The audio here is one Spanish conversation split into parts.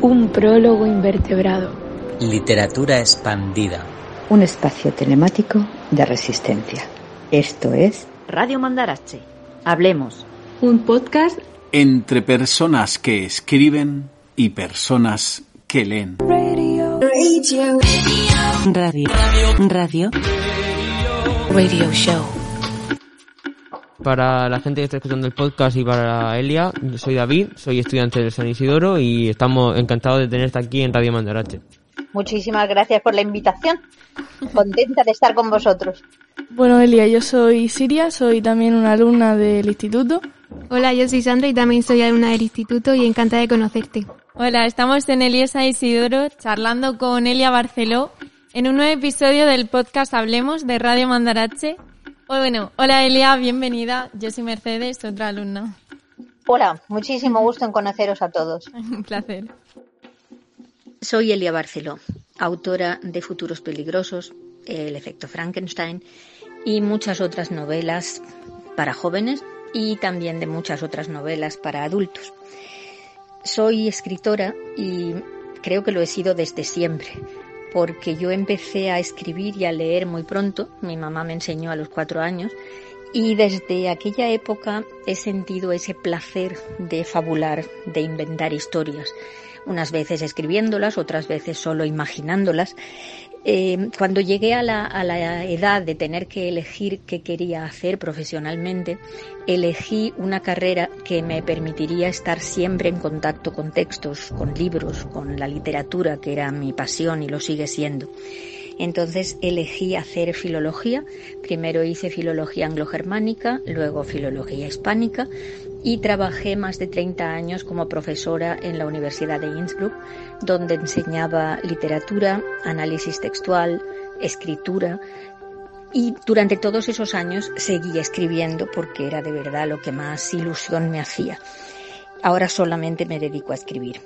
Un prólogo invertebrado. Literatura expandida. Un espacio telemático de resistencia. Esto es Radio Mandarache. Hablemos. Un podcast entre personas que escriben y personas que leen. Radio. Radio. Radio. Radio Show. Para la gente que está escuchando el podcast y para Elia, soy David, soy estudiante del San Isidoro y estamos encantados de tenerte aquí en Radio Mandarache. Muchísimas gracias por la invitación. Contenta de estar con vosotros. Bueno, Elia, yo soy Siria, soy también una alumna del instituto. Hola, yo soy Sandra y también soy alumna del instituto y encantada de conocerte. Hola, estamos en Eliesa Isidoro charlando con Elia Barceló en un nuevo episodio del podcast Hablemos de Radio Mandarache. Bueno, hola Elia, bienvenida. Yo soy Mercedes, otra alumna. Hola, muchísimo gusto en conoceros a todos. Un placer. Soy Elia Barceló, autora de Futuros Peligrosos, El efecto Frankenstein y muchas otras novelas para jóvenes y también de muchas otras novelas para adultos. Soy escritora y creo que lo he sido desde siempre, porque yo empecé a escribir y a leer muy pronto, mi mamá me enseñó a los cuatro años, y desde aquella época he sentido ese placer de fabular, de inventar historias, unas veces escribiéndolas, otras veces solo imaginándolas, eh, cuando llegué a la, a la, edad de tener que elegir qué quería hacer profesionalmente, elegí una carrera que me permitiría estar siempre en contacto con textos, con libros, con la literatura, que era mi pasión y lo sigue siendo. Entonces elegí hacer filología. Primero hice filología anglo-germánica, luego filología hispánica y trabajé más de 30 años como profesora en la Universidad de Innsbruck, donde enseñaba literatura, análisis textual, escritura. Y durante todos esos años seguí escribiendo porque era de verdad lo que más ilusión me hacía. Ahora solamente me dedico a escribir.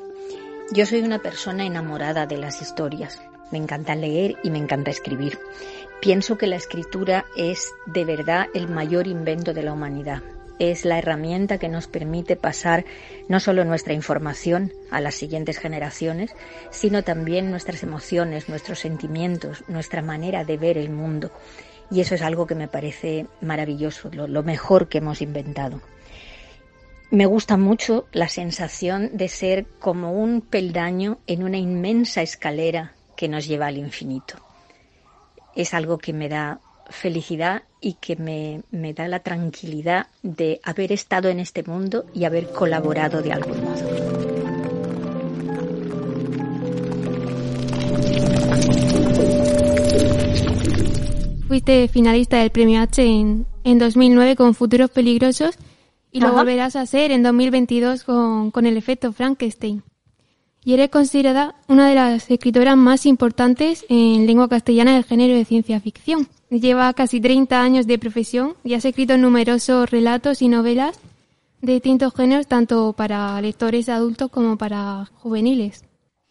Yo soy una persona enamorada de las historias. Me encanta leer y me encanta escribir. Pienso que la escritura es de verdad el mayor invento de la humanidad. Es la herramienta que nos permite pasar no solo nuestra información a las siguientes generaciones, sino también nuestras emociones, nuestros sentimientos, nuestra manera de ver el mundo. Y eso es algo que me parece maravilloso, lo, mejor que hemos inventado. Me gusta mucho la sensación de ser como un peldaño en una inmensa escalera que nos lleva al infinito. Es algo que me da felicidad y que me, me, da la tranquilidad de haber estado en este mundo y haber colaborado de algún modo. Fuiste finalista del Premio H en, en 2009 con Futuros Peligrosos y lo volverás a hacer en 2022 con, con el efecto Frankenstein y eres considerada una de las escritoras más importantes en lengua castellana del género de ciencia ficción. Lleva casi 30 años de profesión y has escrito numerosos relatos y novelas de distintos géneros, tanto para lectores adultos como para juveniles.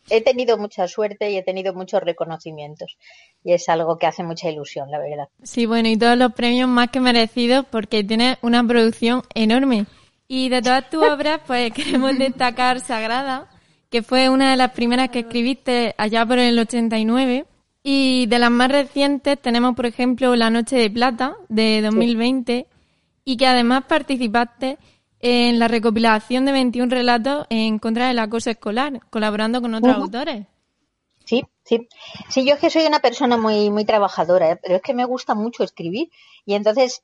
He tenido mucha suerte y he tenido muchos reconocimientos y es algo que hace mucha ilusión, la verdad. Sí, bueno, y todos los premios más que merecidos porque tiene una producción enorme. Y de todas tus obras, pues queremos destacar Sagrada, que fue una de las primeras que escribiste allá por el 89. Y de las más recientes tenemos, por ejemplo, La Noche de Plata, de 2020, y que además participaste en la recopilación de 21 relatos en contra del acoso escolar, colaborando con otros autores. Sí, sí. Sí, yo es que soy una persona muy, muy trabajadora, ¿eh? pero es que me gusta mucho escribir. Y entonces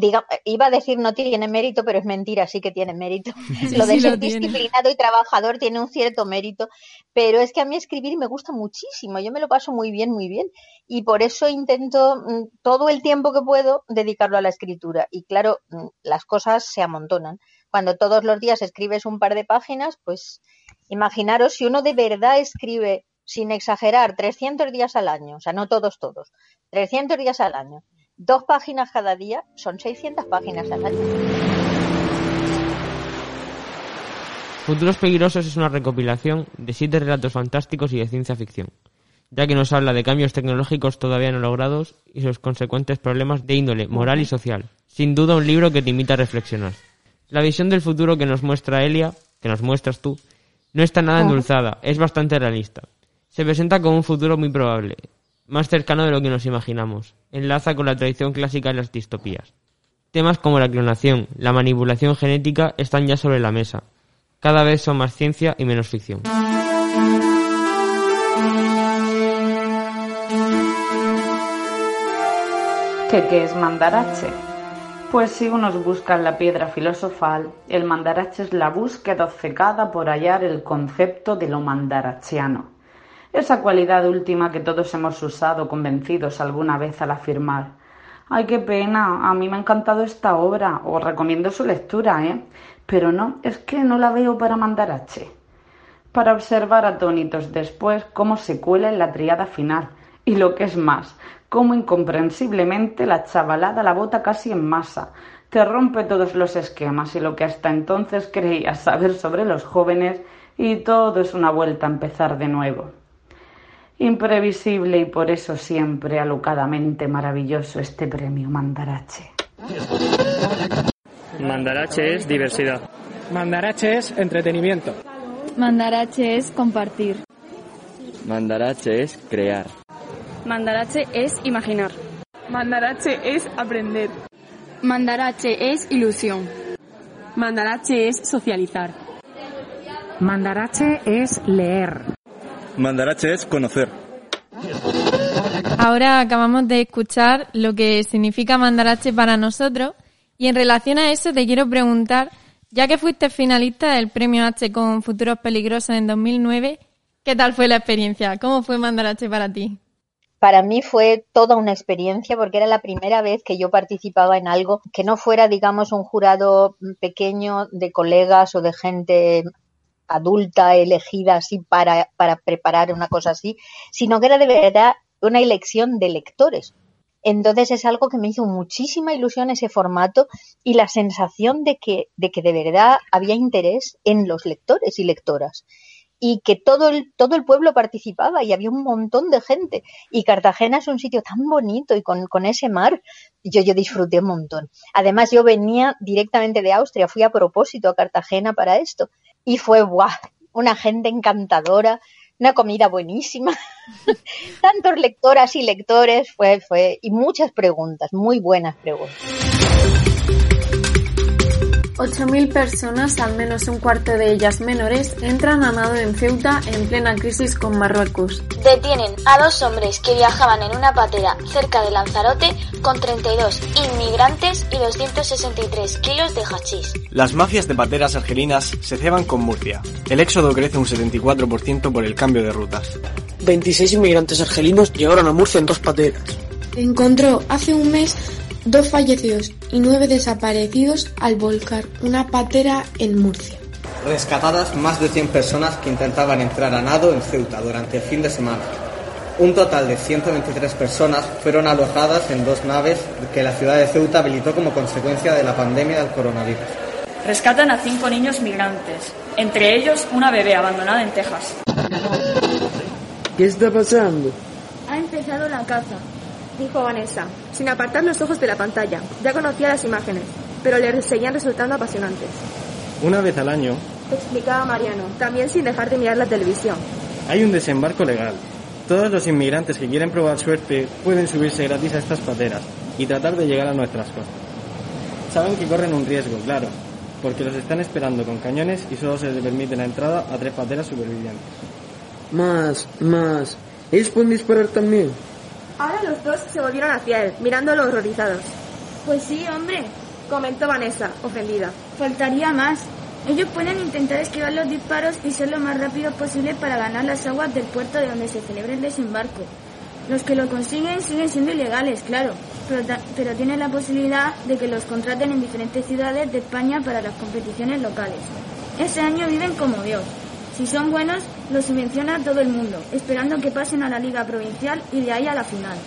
diga, iba a decir no tiene mérito, pero es mentira, sí que tiene mérito. lo de ser disciplinado y trabajador tiene un cierto mérito, pero es que a mí escribir me gusta muchísimo, yo me lo paso muy bien, muy bien, y por eso intento mm, todo el tiempo que puedo dedicarlo a la escritura. Y claro, mm, las cosas se amontonan. Cuando todos los días escribes un par de páginas, pues imaginaros si uno de verdad escribe sin exagerar 300 días al año, o sea, no todos, todos, 300 días al año dos páginas cada día son 600 páginas al año. Futuros Peligrosos es una recopilación de siete relatos fantásticos y de ciencia ficción. ya que nos habla de cambios tecnológicos todavía no logrados y sus consecuentes problemas de índole moral y social. Sin duda un libro que te invita a reflexionar. La visión del futuro que nos muestra Elia, que nos muestras tú, no está nada endulzada, es bastante realista. Se presenta como un futuro muy probable, más cercano de lo que nos imaginamos. Enlaza con la tradición clásica de las distopías. Temas como la clonación, la manipulación genética están ya sobre la mesa. Cada vez son más ciencia y menos ficción. ¿Qué, es mandarache? Pues si unos buscan la piedra filosofal, el mandarache es la búsqueda obcecada por hallar el concepto de lo mandarachiano. Esa cualidad última que todos hemos usado convencidos alguna vez al afirmar. Ay, qué pena, a mí me ha encantado esta obra, os recomiendo su lectura, ¿eh? Pero no, es que no la veo para mandarache. Para observar atónitos después cómo se cuela en la triada final. Y lo que es más, cómo incomprensiblemente la chavalada la bota casi en masa, te rompe todos los esquemas y lo que hasta entonces creías saber sobre los jóvenes y todo es una vuelta a empezar de nuevo. Imprevisible y por eso siempre alocadamente maravilloso este premio Mandarache. Mandarache es diversidad. Mandarache es entretenimiento. Mandarache es compartir. Mandarache es crear. Mandarache es imaginar. Mandarache es aprender. Mandarache es ilusión. Mandarache es socializar. Mandarache es leer. Mandarache es conocer. Ahora acabamos de escuchar lo que significa Mandarache para nosotros y en relación a eso te quiero preguntar, ya que fuiste finalista del Premio H con Futuros Peligrosos en 2009, ¿qué tal fue la experiencia? ¿Cómo fue Mandarache para ti? para mí fue toda una experiencia porque era la primera vez que yo participaba en algo que no fuera, digamos, un jurado pequeño de colegas o de gente adulta elegida así para, para preparar una cosa así, sino que era de verdad una elección de lectores. Entonces es algo que me hizo muchísima ilusión ese formato y la sensación de que, de que de verdad había interés en los lectores y lectoras y que todo el, todo el pueblo participaba y había un montón de gente. Y Cartagena es un sitio tan bonito y con, con ese mar, yo, yo disfruté un montón. Además, yo venía directamente de Austria, fui a propósito a Cartagena para esto y fue ¡buah! una gente encantadora, una comida buenísima, tantos lectoras y lectores, fue, fue, y muchas preguntas, muy buenas preguntas. 8.000 personas, al menos un cuarto de ellas menores, entran a nado en Ceuta en plena crisis con Marruecos. Detienen a dos hombres que viajaban en una patera cerca de Lanzarote con 32 inmigrantes y 263 kilos de hachís. Las mafias de pateras argelinas se ceban con Murcia. El éxodo crece un 74% por el cambio de rutas. 26 inmigrantes argelinos llegaron a Murcia en dos pateras. Encontró hace un mes dos fallecidos y nueve desaparecidos al volcar una patera en Murcia. Rescatadas más de 100 personas que intentaban entrar a nado en Ceuta durante el fin de semana. Un total de 123 personas fueron alojadas en dos naves que la ciudad de Ceuta habilitó como consecuencia de la pandemia del coronavirus. Rescatan a cinco niños migrantes, entre ellos una bebé abandonada en Texas. ¿Qué está pasando? Ha empezado la caza dijo Vanessa, sin apartar los ojos de la pantalla. Ya conocía las imágenes, pero le seguían resultando apasionantes. Una vez al año, explicaba Mariano, también sin dejar de mirar la televisión. Hay un desembarco legal. Todos los inmigrantes que quieren probar suerte pueden subirse gratis a estas pateras y tratar de llegar a nuestras costas. Saben que corren un riesgo, claro, porque los están esperando con cañones y solo se les permite la entrada a tres pateras supervivientes. Más, más. ¿Ellos pueden disparar también? Ahora los dos se volvieron hacia él, mirándolo horrorizados. Pues sí, hombre, comentó Vanessa, ofendida. Faltaría más. Ellos pueden intentar esquivar los disparos y ser lo más rápido posible para ganar las aguas del puerto de donde se celebra el desembarco. Los que lo consiguen siguen siendo ilegales, claro, pero, pero tienen la posibilidad de que los contraten en diferentes ciudades de España para las competiciones locales. Ese año viven como Dios. Si son buenos, los subvenciona todo el mundo, esperando que pasen a la liga provincial y de ahí a la final.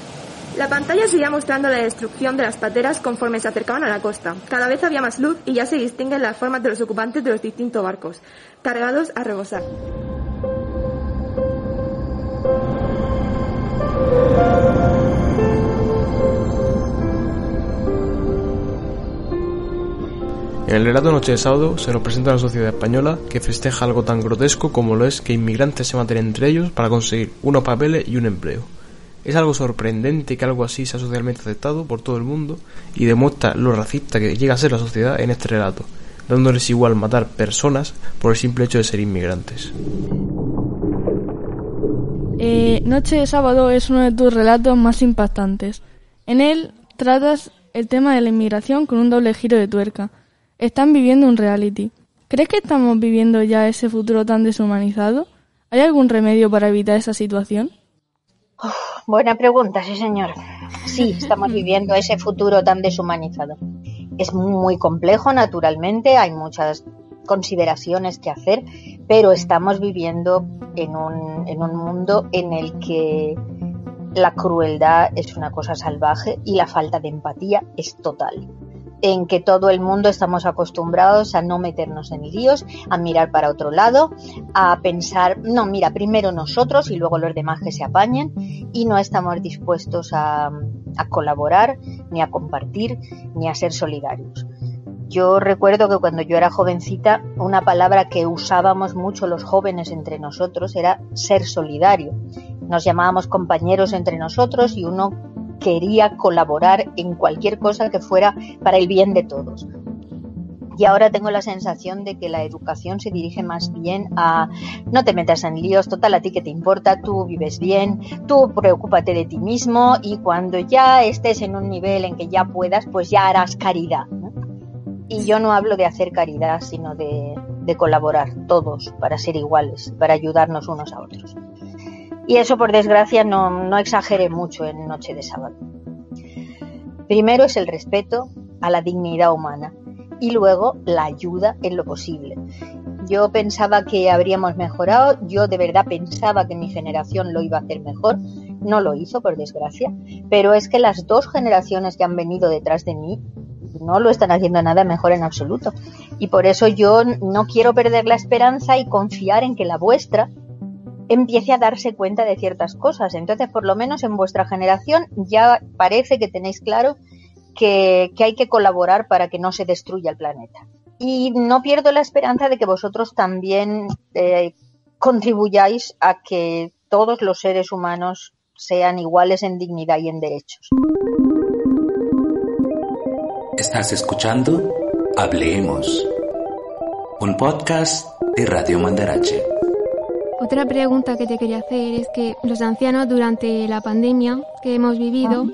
La pantalla seguía mostrando la destrucción de las pateras conforme se acercaban a la costa. Cada vez había más luz y ya se distinguen las formas de los ocupantes de los distintos barcos, cargados a rebosar. En el relato Noche de Sábado se nos presenta una sociedad española que festeja algo tan grotesco como lo es que inmigrantes se maten entre ellos para conseguir unos papeles y un empleo. Es algo sorprendente que algo así sea socialmente aceptado por todo el mundo y demuestra lo racista que llega a ser la sociedad en este relato, dándoles igual matar personas por el simple hecho de ser inmigrantes. Eh, Noche de Sábado es uno de tus relatos más impactantes. En él tratas el tema de la inmigración con un doble giro de tuerca. Están viviendo un reality. ¿Crees que estamos viviendo ya ese futuro tan deshumanizado? ¿Hay algún remedio para evitar esa situación? buena pregunta, sí señor. Sí, estamos viviendo ese futuro tan deshumanizado. Es muy complejo, naturalmente, hay muchas consideraciones que hacer, pero estamos viviendo en un, en un mundo en el que la crueldad es una cosa salvaje y la falta de empatía es total en que todo el mundo estamos acostumbrados a no meternos en líos, a mirar para otro lado, a pensar, no, mira, primero nosotros y luego los demás que se apañen y no estamos dispuestos a, a colaborar, ni a compartir, ni a ser solidarios. Yo recuerdo que cuando yo era jovencita, una palabra que usábamos mucho los jóvenes entre nosotros era ser solidario. Nos llamábamos compañeros entre nosotros y uno quería colaborar en cualquier cosa que fuera para el bien de todos. Y ahora tengo la sensación de que la educación se dirige más bien a no te metas en líos, total a ti que te importa, tú vives bien, tú preocúpate de ti mismo y cuando ya estés en un nivel en que ya puedas, pues ya harás caridad. Y yo no hablo de hacer caridad, sino de, colaborar todos para ser iguales, para ayudarnos unos a otros. Y eso, por desgracia, no, no exageré mucho en Noche de Sábado. Primero es el respeto a la dignidad humana y luego la ayuda en lo posible. Yo pensaba que habríamos mejorado, yo de verdad pensaba que mi generación lo iba a hacer mejor, no lo hizo por desgracia, pero es que las dos generaciones que han venido detrás de mí no lo están haciendo nada mejor en absoluto. Y por eso yo no quiero perder la esperanza y confiar en que la vuestra empiece a darse cuenta de ciertas cosas. Entonces, por lo menos en vuestra generación ya parece que tenéis claro que, hay que colaborar para que no se destruya el planeta. Y no pierdo la esperanza de que vosotros también eh, contribuyáis a que todos los seres humanos sean iguales en dignidad y en derechos. Estás escuchando Hablemos, un podcast de Radio Mandarache. Otra pregunta que te quería hacer es que los ancianos durante la pandemia que hemos vivido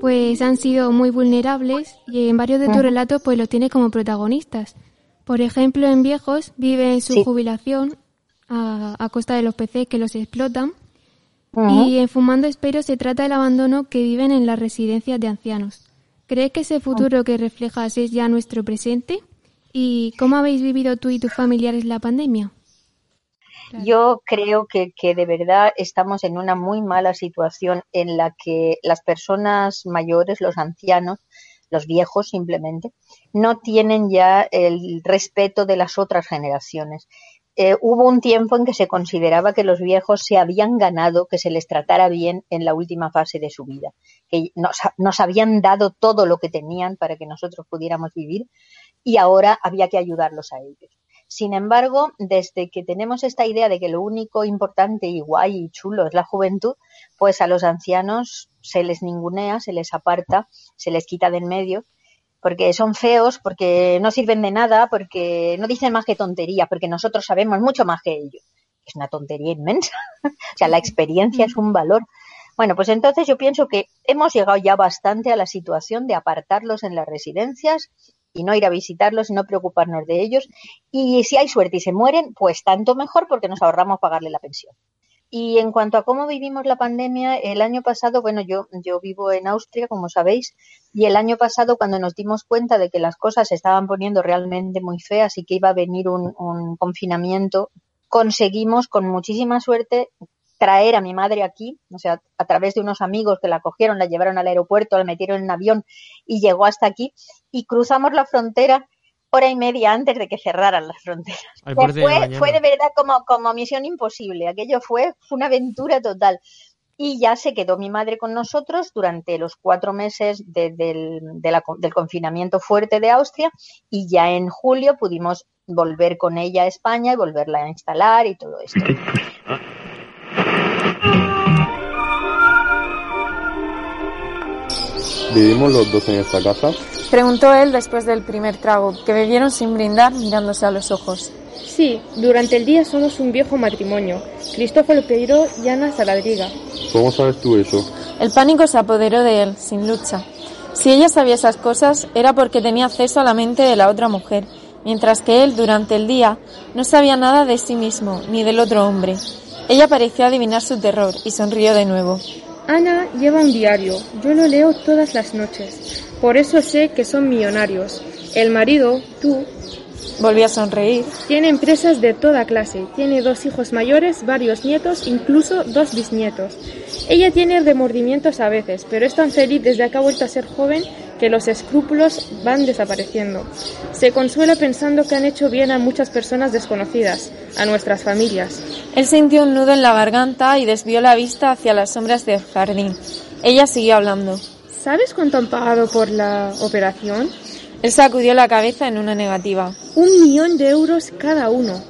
pues han sido muy vulnerables y en varios de tus relatos pues los tienes como protagonistas. Por ejemplo, en Viejos viven su jubilación a, costa de los peces que los explotan y en Fumando Espero se trata del abandono que viven en las residencias de ancianos. ¿Crees que ese futuro que reflejas es ya nuestro presente? ¿Y cómo habéis vivido tú y tus familiares la pandemia? Yo creo que, que, de verdad estamos en una muy mala situación en la que las personas mayores, los ancianos, los viejos simplemente, no tienen ya el respeto de las otras generaciones. Eh, hubo un tiempo en que se consideraba que los viejos se habían ganado que se les tratara bien en la última fase de su vida, que nos, nos habían dado todo lo que tenían para que nosotros pudiéramos vivir y ahora había que ayudarlos a ellos. Sin embargo, desde que tenemos esta idea de que lo único importante y guay y chulo es la juventud, pues a los ancianos se les ningunea, se les aparta, se les quita de en medio, porque son feos, porque no sirven de nada, porque no dicen más que tontería, porque nosotros sabemos mucho más que ellos. Es una tontería inmensa. o sea, la experiencia es un valor. Bueno, pues entonces yo pienso que hemos llegado ya bastante a la situación de apartarlos en las residencias y no ir a visitarlos no preocuparnos de ellos. Y si hay suerte y se mueren, pues tanto mejor porque nos ahorramos pagarle la pensión. Y en cuanto a cómo vivimos la pandemia, el año pasado, bueno, yo, yo vivo en Austria, como sabéis, y el año pasado cuando nos dimos cuenta de que las cosas se estaban poniendo realmente muy feas y que iba a venir un, un confinamiento, conseguimos con muchísima suerte traer a mi madre aquí, o sea, a través de unos amigos que la cogieron, la llevaron al aeropuerto, la metieron en un avión y llegó hasta aquí y cruzamos la frontera hora y media antes de que cerraran las fronteras. fue, fue, de verdad como, como misión imposible, aquello fue, fue una aventura total. y ya se quedó mi madre con nosotros durante los cuatro meses del, del confinamiento fuerte de Austria y ya en julio pudimos volver con ella a España y volverla a instalar y todo esto. ¿Vivimos los dos en esta casa? Preguntó él después del primer trago, que bebieron sin brindar mirándose a los ojos. Sí, durante el día somos un viejo matrimonio. Cristóforo Peiro y Ana Saladriga. ¿Cómo sabes tú eso? El pánico se apoderó de él, sin lucha. Si ella sabía esas cosas, era porque tenía acceso a la mente de la otra mujer, mientras que él, durante el día, no sabía nada de sí mismo, ni del otro hombre. Ella pareció adivinar su terror y sonrió de nuevo. Ana lleva un diario. Yo lo leo todas las noches. Por eso sé que son millonarios. El marido, tú, Volvió a sonreír. Tiene empresas de toda clase. Tiene dos hijos mayores, varios nietos, incluso dos bisnietos. Ella tiene remordimientos a veces, pero es tan feliz desde que ha vuelto a ser joven que los escrúpulos van desapareciendo. Se consuela pensando que han hecho bien a muchas personas desconocidas, a nuestras familias. Él sintió un nudo en la garganta y desvió la vista hacia las sombras del jardín. Ella siguió hablando. ¿Sabes cuánto han pagado por la operación? Él sacudió la cabeza en una negativa. Un millón de euros cada uno.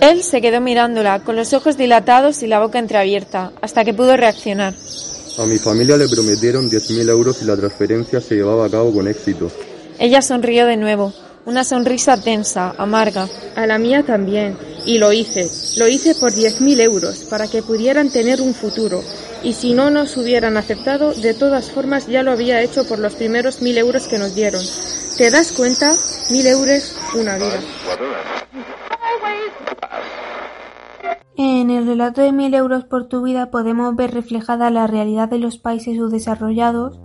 Él se quedó mirándola, con los ojos dilatados y la boca entreabierta, hasta que pudo reaccionar. A mi familia le prometieron 10.000 euros y la transferencia se llevaba a cabo con éxito. Ella sonrió de nuevo, una sonrisa tensa, amarga. A la mía también, y lo hice. Lo hice por 10.000 euros, para que pudieran tener un futuro. Y si no nos hubieran aceptado, de todas formas ya lo había hecho por los primeros 1.000 euros que nos dieron. ¿Te das cuenta? Mil euros, una vida. En el relato de mil euros por tu vida podemos ver reflejada la realidad de los países subdesarrollados,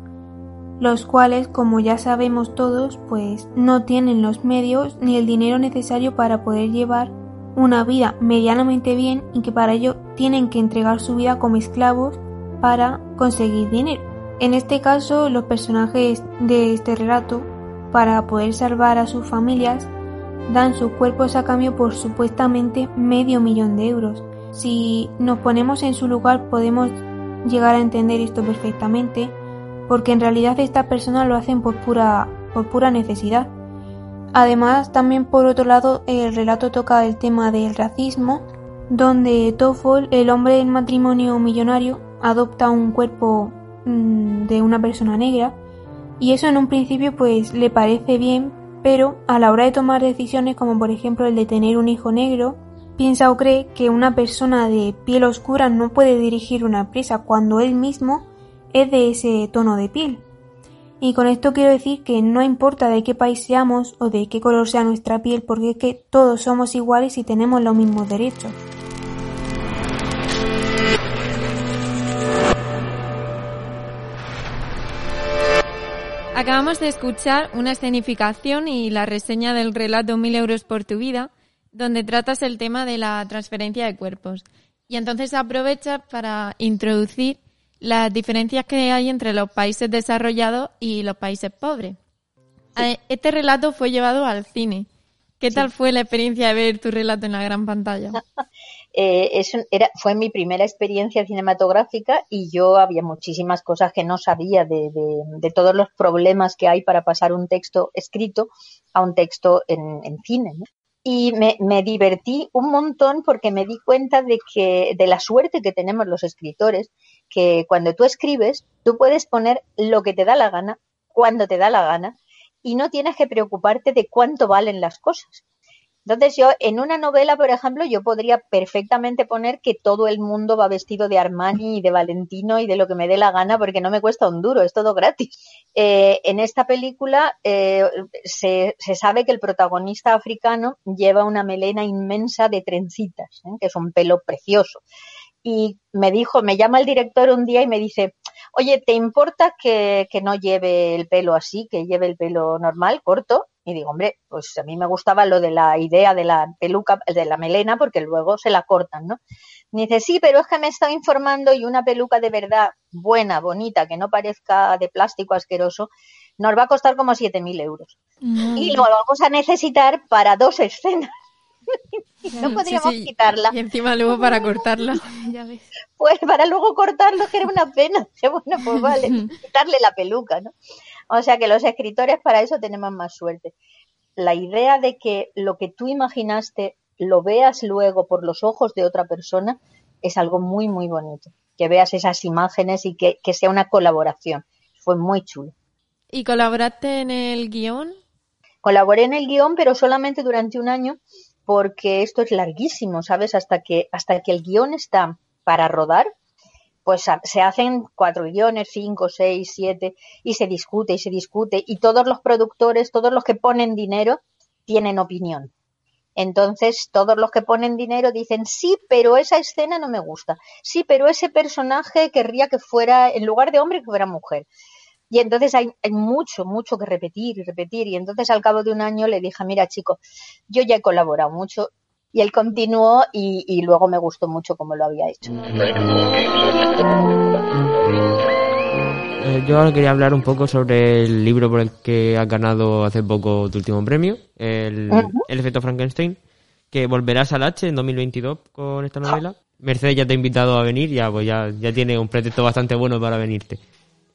los cuales, como ya sabemos todos, pues no tienen los medios ni el dinero necesario para poder llevar una vida medianamente bien y que para ello tienen que entregar su vida como esclavos para conseguir dinero. En este caso, los personajes de este relato para poder salvar a sus familias, dan sus cuerpos a cambio por supuestamente medio millón de euros. Si nos ponemos en su lugar podemos llegar a entender esto perfectamente, porque en realidad estas personas lo hacen por pura, por pura necesidad. Además, también por otro lado, el relato toca el tema del racismo, donde Toffol, el hombre del matrimonio millonario, adopta un cuerpo mm, de una persona negra y eso en un principio pues le parece bien, pero a la hora de tomar decisiones como por ejemplo el de tener un hijo negro, piensa o cree que una persona de piel oscura no puede dirigir una empresa cuando él mismo es de ese tono de piel. Y con esto quiero decir que no importa de qué país seamos o de qué color sea nuestra piel, porque es que todos somos iguales y tenemos los mismos derechos. Acabamos de escuchar una escenificación y la reseña del relato Mil euros por tu vida, donde tratas el tema de la transferencia de cuerpos. Y entonces aprovecha para introducir las diferencias que hay entre los países desarrollados y los países pobres. Eh, este relato fue llevado al cine. ¿Qué tal fue la experiencia de ver tu relato en la gran pantalla? Eh, era, fue mi primera experiencia cinematográfica y yo había muchísimas cosas que no sabía de, todos los problemas que hay para pasar un texto escrito a un texto en, cine. Y me, me, divertí un montón porque me di cuenta de que de la suerte que tenemos los escritores, que cuando tú escribes, tú puedes poner lo que te da la gana, cuando te da la gana, y no tienes que preocuparte de cuánto valen las cosas. Entonces yo en una novela, por ejemplo, yo podría perfectamente poner que todo el mundo va vestido de Armani y de Valentino y de lo que me dé la gana porque no me cuesta un duro, es todo gratis. Eh, en esta película eh, se, sabe que el protagonista africano lleva una melena inmensa de trencitas, ¿eh? que es un pelo precioso. Y me dijo, me llama el director un día y me dice, oye, ¿te importa que, que no lleve el pelo así, que lleve el pelo normal, corto? Y digo, hombre, pues a mí me gustaba lo de la idea de la peluca, de la melena, porque luego se la cortan, ¿no? Me dice, sí, pero es que me estado informando y una peluca de verdad buena, bonita, que no parezca de plástico asqueroso, nos va a costar como 7.000 euros. Y lo vamos a necesitar para dos escenas. No podríamos quitarla. Y encima luego para cortarla. ya ves. Pues para luego cortarlo, que era una pena. bueno, pues vale, quitarle la peluca, ¿no? O sea que los escritores para eso tenemos más suerte. La idea de que lo que tú imaginaste lo veas luego por los ojos de otra persona es algo muy, muy bonito. Que veas esas imágenes y que, que sea una colaboración. Fue muy chulo. ¿Y colaboraste en el guion? Colaboré en el guion, pero solamente durante un año, porque esto es larguísimo, ¿sabes? Hasta que, hasta que el guion está para rodar, pues se hacen cuatro guiones, cinco, seis, siete, y se discute y se discute, y todos los productores, todos los que ponen dinero, tienen opinión. Entonces, todos los que ponen dinero dicen, sí, pero esa escena no me gusta. Sí, pero ese personaje querría que fuera, en lugar de hombre, que fuera mujer. Y entonces hay, hay, mucho, mucho que repetir y repetir. Y entonces al cabo de un año le dije, mira chico, yo ya he colaborado mucho, y él continuó y, luego me gustó mucho cómo lo había hecho. Eh, yo ahora quería hablar un poco sobre el libro por el que has ganado hace poco tu último premio, el, el efecto Frankenstein, que volverás al H en 2022 con esta novela. Mercedes ya te ha invitado a venir, ya, pues ya, ya tiene un pretexto bastante bueno para venirte.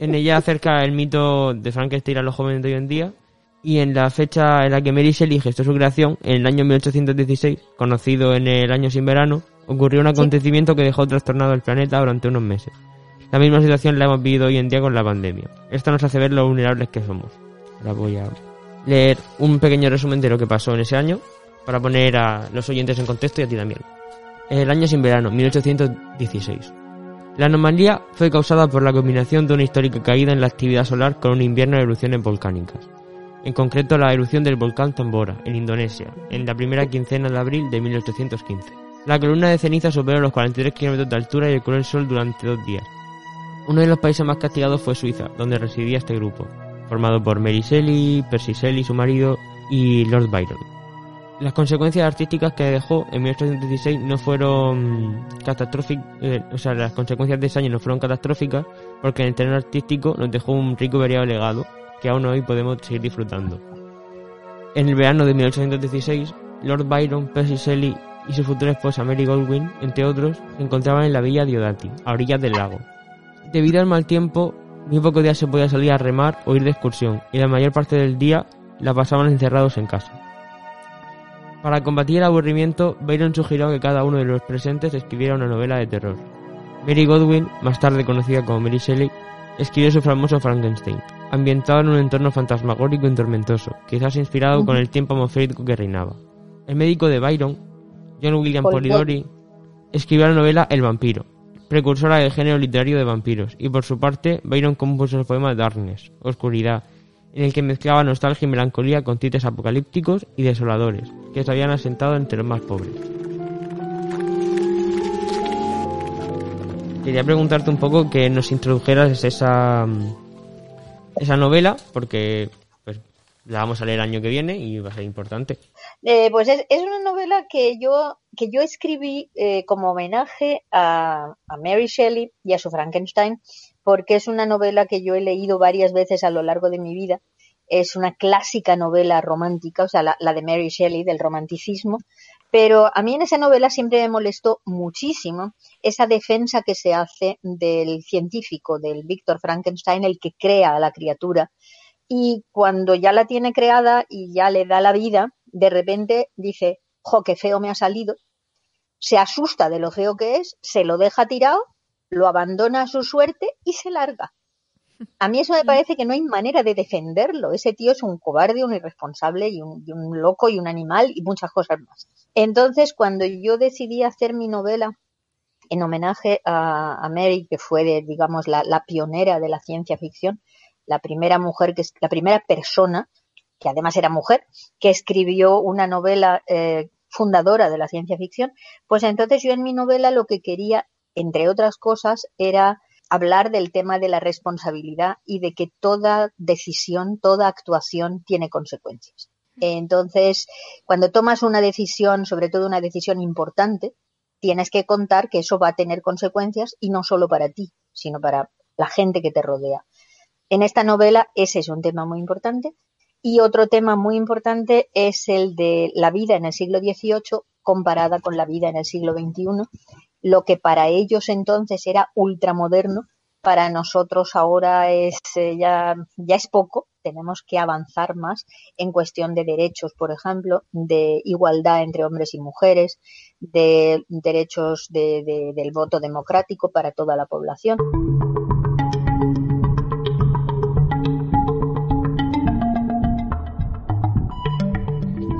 En ella acerca el mito de Frankenstein a los jóvenes de hoy en día y en la fecha en la que Mary Shelley gestó su creación, en el año 1816, conocido en el año sin verano, ocurrió un acontecimiento que dejó trastornado el planeta durante unos meses. La misma situación la hemos vivido hoy en día con la pandemia. Esto nos hace ver lo vulnerables que somos. Ahora voy a leer un pequeño resumen de lo que pasó en ese año para poner a los oyentes en contexto y a ti también. El año sin verano, 1816. La anomalía fue causada por la combinación de una histórica caída en la actividad solar con un invierno de erupciones volcánicas en concreto la erupción del volcán Tambora, en Indonesia, en la primera quincena de abril de 1815. La columna de ceniza superó los 43 kilómetros de altura y el el sol durante dos días. Uno de los países más castigados fue Suiza, donde residía este grupo, formado por Mary Shelley, Percy Shelley, su marido, y Lord Byron. Las consecuencias artísticas que dejó en 1816 no fueron catastróficas, eh, o sea, las consecuencias de ese año no fueron catastróficas porque en el terreno artístico nos dejó un rico y variado legado que aún hoy podemos seguir disfrutando. En el verano de 1816, Lord Byron, Percy Shelley y su futura esposa Mary Goldwyn, entre otros, se encontraban en la villa Diodati, a orillas del lago. Debido al mal tiempo, muy pocos días se podía salir a remar o ir de excursión, y la mayor parte del día la pasaban encerrados en casa. Para combatir el aburrimiento, Byron sugirió que cada uno de los presentes escribiera una novela de terror. Mary Godwin, más tarde conocida como Mary Shelley, escribió su famoso Frankenstein, ambientado en un entorno fantasmagórico y tormentoso, quizás inspirado con el tiempo atmosférico que reinaba. El médico de Byron, John William Polidori, escribió la novela El vampiro, precursora del género literario de vampiros, y por su parte, Byron compuso el poema Darkness, Oscuridad, en el que mezclaba nostalgia y melancolía con tintes apocalípticos y desoladores, que se habían asentado entre los más pobres. Quería preguntarte un poco que nos introdujeras esa, esa novela, porque pues, la vamos a leer el año que viene y va a ser importante. Eh, pues es, una novela que yo, que yo escribí eh, como homenaje a, Mary Shelley y a su Frankenstein, porque es una novela que yo he leído varias veces a lo largo de mi vida. Es una clásica novela romántica, o sea, la, de Mary Shelley, del romanticismo, pero a mí en esa novela siempre me molestó muchísimo esa defensa que se hace del científico, del Víctor Frankenstein, el que crea a la criatura. Y cuando ya la tiene creada y ya le da la vida, de repente dice, jo, qué feo me ha salido. Se asusta de lo feo que es, se lo deja tirado, lo abandona a su suerte y se larga. A mí eso me parece que no hay manera de defenderlo. Ese tío es un cobarde, un irresponsable y un, loco y un animal y muchas cosas más. Entonces, cuando yo decidí hacer mi novela en homenaje a, Mary, que fue, digamos, la, pionera de la ciencia ficción, la primera mujer, que es la primera persona, que además era mujer, que escribió una novela eh, fundadora de la ciencia ficción, pues entonces yo en mi novela lo que quería, entre otras cosas, era hablar del tema de la responsabilidad y de que toda decisión, toda actuación tiene consecuencias. Entonces, cuando tomas una decisión, sobre todo una decisión importante, tienes que contar que eso va a tener consecuencias y no solo para ti, sino para la gente que te rodea. En esta novela ese es un tema muy importante y otro tema muy importante es el de la vida en el siglo XVIII comparada con la vida en el siglo XXI. Lo que para ellos entonces era ultramoderno, para nosotros ahora es eh, ya, ya es poco. Tenemos que avanzar más en cuestión de derechos, por ejemplo, de igualdad entre hombres y mujeres, de derechos de- de- del voto democrático para toda la población.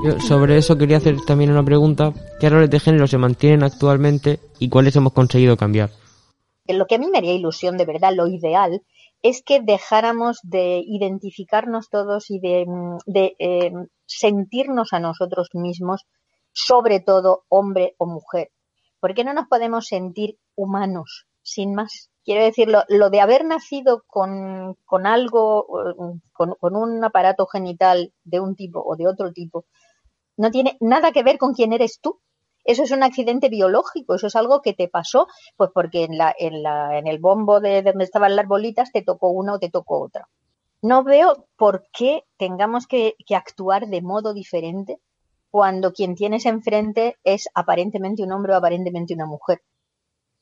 Yo sobre eso quería hacer también una pregunta. ¿Qué roles de género se mantienen actualmente y cuáles hemos conseguido cambiar? lo que a mí me haría ilusión, de verdad, lo ideal, es que dejáramos de identificarnos todos y de, mm, eh, sentirnos a nosotros mismos, sobre todo hombre o mujer. ¿Por qué no nos podemos sentir humanos, sin más? Quiero decir, lo, lo de haber nacido con, con algo, eh, con, con un aparato genital de un tipo o de otro tipo, no tiene nada que ver con quién eres tú. Eso es un accidente biológico, eso es algo que te pasó, pues porque en, la, en, la, en el bombo de donde estaban las bolitas te tocó una o te tocó otra. No veo por qué tengamos que, que actuar de modo diferente cuando quien tienes enfrente es aparentemente un hombre o aparentemente una mujer.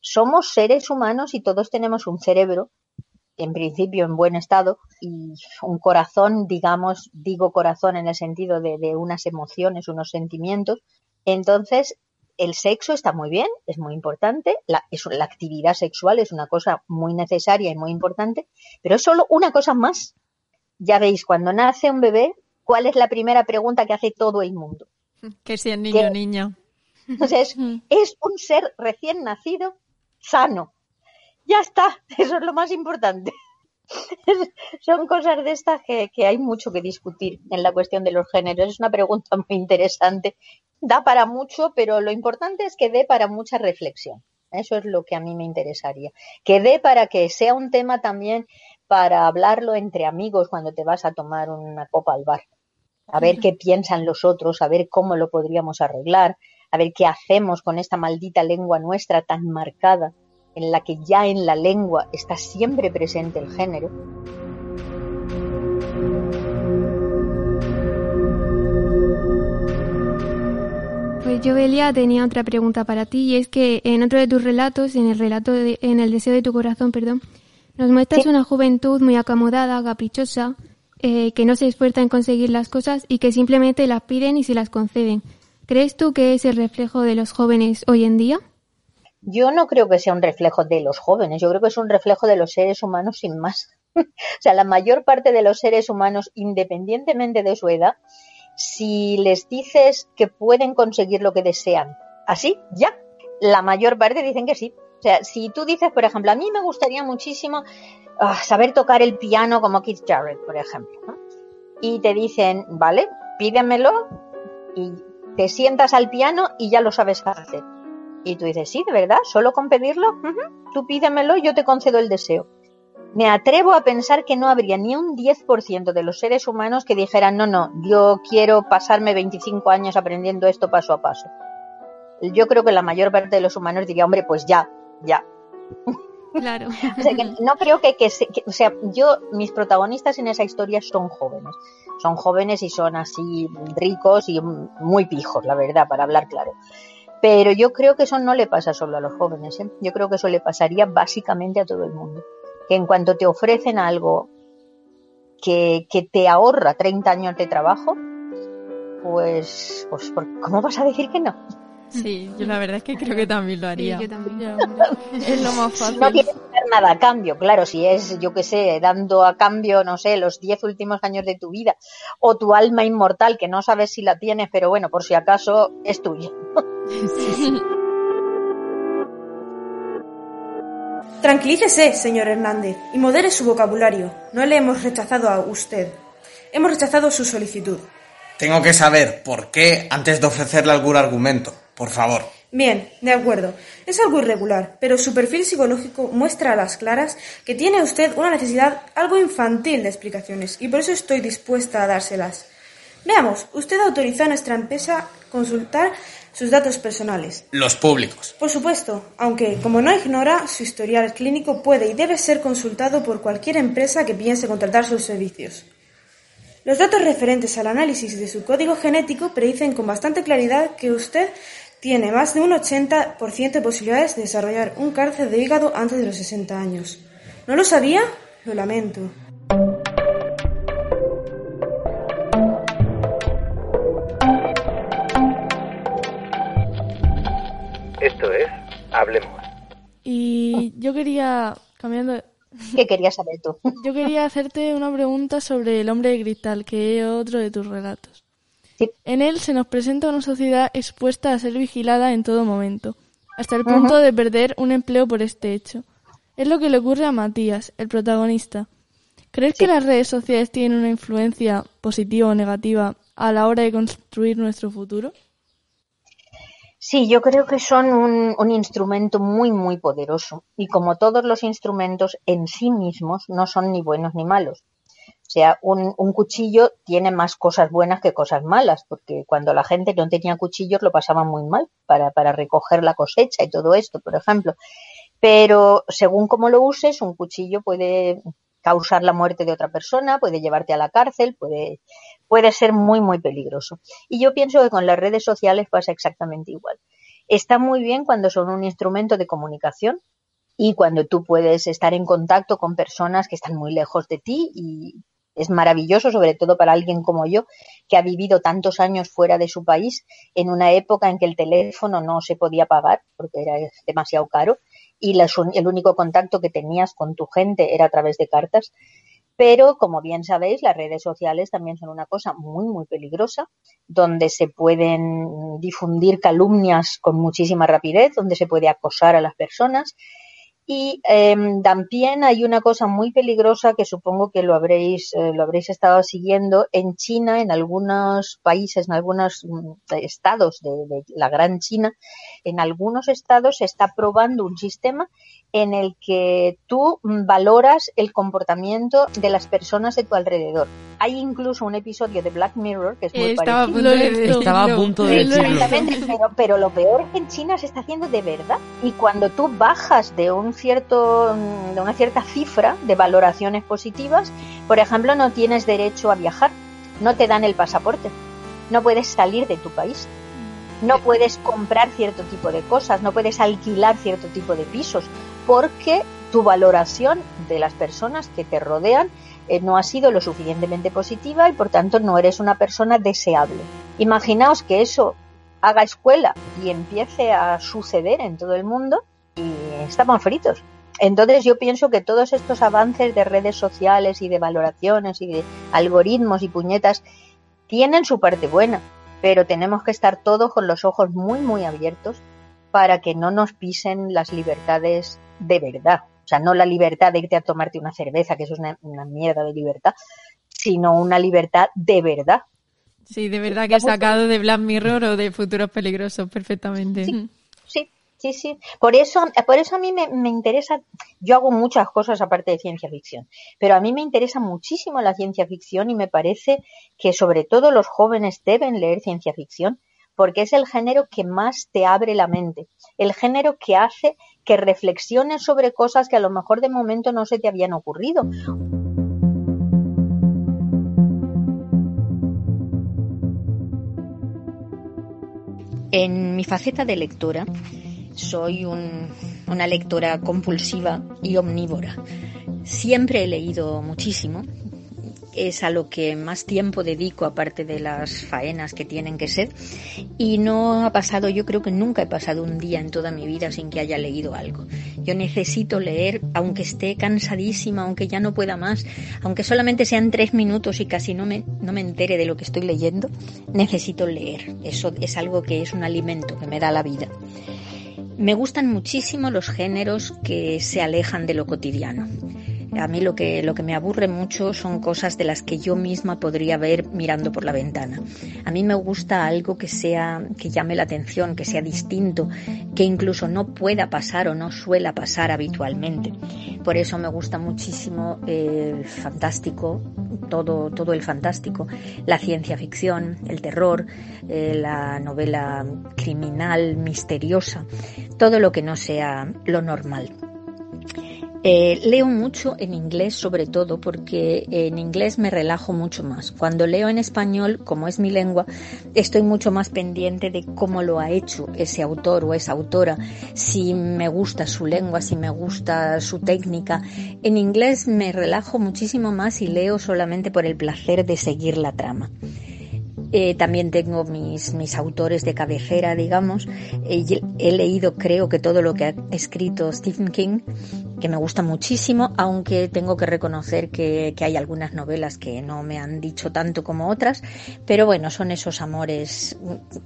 Somos seres humanos y todos tenemos un cerebro, en principio en buen estado, y un corazón, digamos, digo corazón en el sentido de, de unas emociones, unos sentimientos. Entonces, el sexo está muy bien, es muy importante, la, es, la actividad sexual es una cosa muy necesaria y muy importante, pero es solo una cosa más. Ya veis, cuando nace un bebé, ¿cuál es la primera pregunta que hace todo el mundo? Que si es niño o niña. Entonces, es un ser recién nacido, sano. Ya está, eso es lo más importante. Son cosas de estas que, que hay mucho que discutir en la cuestión de los géneros. Es una pregunta muy interesante. Da para mucho, pero lo importante es que dé para mucha reflexión. Eso es lo que a mí me interesaría. Que dé para que sea un tema también para hablarlo entre amigos cuando te vas a tomar una copa al bar. A ver qué piensan los otros, a ver cómo lo podríamos arreglar, a ver qué hacemos con esta maldita lengua nuestra tan marcada, en la que ya en la lengua está siempre presente el género. Pues yo, Belia, tenía otra pregunta para ti y es que en otro de tus relatos, en el relato de- en el deseo de tu corazón, perdón, nos muestras una juventud muy acomodada, caprichosa, eh, que no se esfuerza en conseguir las cosas y que simplemente las piden y se las conceden. ¿Crees tú que es el reflejo de los jóvenes hoy en día? Yo no creo que sea un reflejo de los jóvenes, yo creo que es un reflejo de los seres humanos sin más. o sea, la mayor parte de los seres humanos, independientemente de su edad, si les dices que pueden conseguir lo que desean, así, ya, la mayor parte dicen que sí. O sea, si tú dices, por ejemplo, a mí me gustaría muchísimo ah, saber tocar el piano como Keith Jarrett, por ejemplo, y te dicen, vale, pídemelo y te sientas al piano y ya lo sabes hacer. Y tú dices, sí, de verdad, solo con pedirlo, tú pídemelo y yo te concedo el deseo. Me atrevo a pensar que no habría ni un 10% de los seres humanos que dijeran, no, no, yo quiero pasarme 25 años aprendiendo esto paso a paso. Yo creo que la mayor parte de los humanos diría, hombre, pues ya, ya. Claro. O sea, que no creo que, que, se- que- o sea, yo, mis protagonistas en esa historia son jóvenes. Son jóvenes y son así ricos y muy pijos, la verdad, para hablar claro. Pero yo creo que eso no le pasa solo a los jóvenes, ¿eh? Yo creo que eso le pasaría básicamente a todo el mundo. Que en cuanto te ofrecen algo que, que te ahorra 30 años de trabajo, pues, pues, ¿por- ¿cómo vas a decir que no? Sí, yo la verdad es que creo que también lo haría. yo también. Es lo más fácil. No tienes que dar nada a cambio, claro, si es, yo qué sé, dando a cambio, no sé, los 10 últimos años de tu vida, o tu alma inmortal, que no sabes si la tienes, pero bueno, por si acaso es tuya. Tranquilícese, señor Hernández, y modere su vocabulario. No le hemos rechazado a usted. Hemos rechazado su solicitud. Tengo que saber por qué antes de ofrecerle algún argumento. Por favor. Bien, de acuerdo. Es algo irregular, pero su perfil psicológico muestra a las claras que tiene usted una necesidad algo infantil de explicaciones, y por eso estoy dispuesta a dárselas. Veamos, usted autorizó a nuestra empresa a consultar sus datos personales. Los públicos. Por supuesto, aunque, como no ignora, su historial clínico puede y debe ser consultado por cualquier empresa que piense contratar sus servicios. Los datos referentes al análisis de su código genético predicen con bastante claridad que usted tiene más de un 80% de posibilidades de desarrollar un cáncer de hígado antes de los 60 años. ¿No lo sabía? Lo lamento. Esto es Hablemos. Y yo quería, cambiando... ¿Qué querías saber tú? Yo quería hacerte una pregunta sobre el hombre de cristal, que es otro de tus relatos. En él se nos presenta una sociedad expuesta a ser vigilada en todo momento, hasta el punto de perder un empleo por este hecho. Es lo que le ocurre a Matías, el protagonista. ¿Crees que las redes sociales tienen una influencia positiva o negativa a la hora de construir nuestro futuro? Sí, yo creo que son un, un, instrumento muy, muy poderoso. Y como todos los instrumentos en sí mismos no son ni buenos ni malos. Sea, un, un, cuchillo tiene más cosas buenas que cosas malas, porque cuando la gente no tenía cuchillos lo pasaba muy mal para, para recoger la cosecha y todo esto, por ejemplo. Pero según cómo lo uses, un cuchillo puede causar la muerte de otra persona, puede llevarte a la cárcel, puede, puede ser muy, muy peligroso. Y yo pienso que con las redes sociales pasa exactamente igual. Está muy bien cuando son un instrumento de comunicación y cuando tú puedes estar en contacto con personas que están muy lejos de ti y es maravilloso, sobre todo para alguien como yo, que ha vivido tantos años fuera de su país, en una época en que el teléfono no se podía pagar porque era demasiado caro y el único contacto que tenías con tu gente era a través de cartas. Pero, como bien sabéis, las redes sociales también son una cosa muy, muy peligrosa, donde se pueden difundir calumnias con muchísima rapidez, donde se puede acosar a las personas y eh, también hay una cosa muy peligrosa que supongo que lo habréis, eh, lo habréis estado siguiendo en China, en algunos países, en algunos mm, estados de, de, la gran China, en algunos estados se está probando un sistema en el que tú valoras el comportamiento de las personas de tu alrededor. Hay incluso un episodio de Black Mirror que es muy estaba parecido. A punto de, estaba a punto de Exactamente, pero, pero lo peor es que en China se está haciendo de verdad. Y cuando tú bajas de un cierto, de una cierta cifra de valoraciones positivas, por ejemplo, no tienes derecho a viajar, no te dan el pasaporte, no puedes salir de tu país. No puedes comprar cierto tipo de cosas, no puedes alquilar cierto tipo de pisos, porque tu valoración de las personas que te rodean eh, no ha sido lo suficientemente positiva y por tanto no eres una persona deseable. Imaginaos que eso haga escuela y empiece a suceder en todo el mundo y estamos fritos. Entonces yo pienso que todos estos avances de redes sociales y de valoraciones y de algoritmos y puñetas tienen su parte buena, pero tenemos que estar todos con los ojos muy, muy abiertos para que no nos pisen las libertades de verdad. O sea, no la libertad de irte a tomarte una cerveza, que eso es una, una mierda de libertad, sino una libertad de verdad. Sí, de verdad que he sacado de Black Mirror o de Futuros Peligrosos perfectamente. Sí, sí, sí, sí. Por eso, por eso a mí me, me, interesa, yo hago muchas cosas aparte de ciencia ficción, pero a mí me interesa muchísimo la ciencia ficción y me parece que sobre todo los jóvenes deben leer ciencia ficción porque es el género que más te abre la mente, el género que hace que reflexiones sobre cosas que a lo mejor de momento no se te habían ocurrido. En mi faceta de lectora, soy un, una lectora compulsiva y omnívora. Siempre he leído muchísimo, es a lo que más tiempo dedico aparte de las faenas que tienen que ser y no ha pasado, yo creo que nunca he pasado un día en toda mi vida sin que haya leído algo. Yo necesito leer aunque esté cansadísima, aunque ya no pueda más, aunque solamente sean tres minutos y casi no me, no me entere de lo que estoy leyendo, necesito leer. Eso es algo que es un alimento que me da la vida. Me gustan muchísimo los géneros que se alejan de lo cotidiano. A mí lo que, lo que me aburre mucho son cosas de las que yo misma podría ver mirando por la ventana. A mí me gusta algo que sea, que llame la atención, que sea distinto, que incluso no pueda pasar o no suela pasar habitualmente. Por eso me gusta muchísimo el fantástico, todo, todo el fantástico, la ciencia ficción, el terror, eh, la novela criminal, misteriosa, todo lo que no sea lo normal. Eh, leo mucho en inglés sobre todo porque en inglés me relajo mucho más. Cuando leo en español, como es mi lengua, estoy mucho más pendiente de cómo lo ha hecho ese autor o esa autora, si me gusta su lengua, si me gusta su técnica. En inglés me relajo muchísimo más y leo solamente por el placer de seguir la trama. Eh, también tengo mis, mis autores de cabecera, digamos. he leído, creo que todo lo que ha escrito Stephen King, que me gusta muchísimo, aunque tengo que reconocer que, que hay algunas novelas que no me han dicho tanto como otras, pero bueno, son esos amores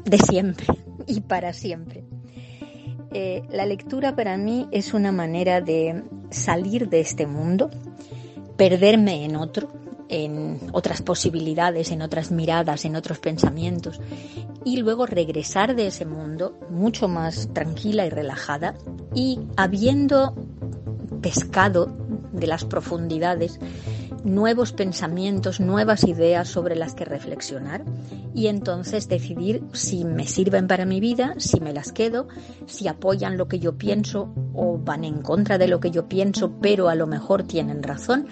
de siempre y para siempre. Eh, la lectura para mí es una manera de salir de este mundo, perderme en otro, en otras posibilidades, en otras miradas, en otros pensamientos y luego regresar de ese mundo mucho más tranquila y relajada y habiendo pescado de las profundidades nuevos pensamientos, nuevas ideas sobre las que reflexionar y entonces decidir si me sirven para mi vida, si me las quedo, si apoyan lo que yo pienso o van en contra de lo que yo pienso, pero a lo mejor tienen razón.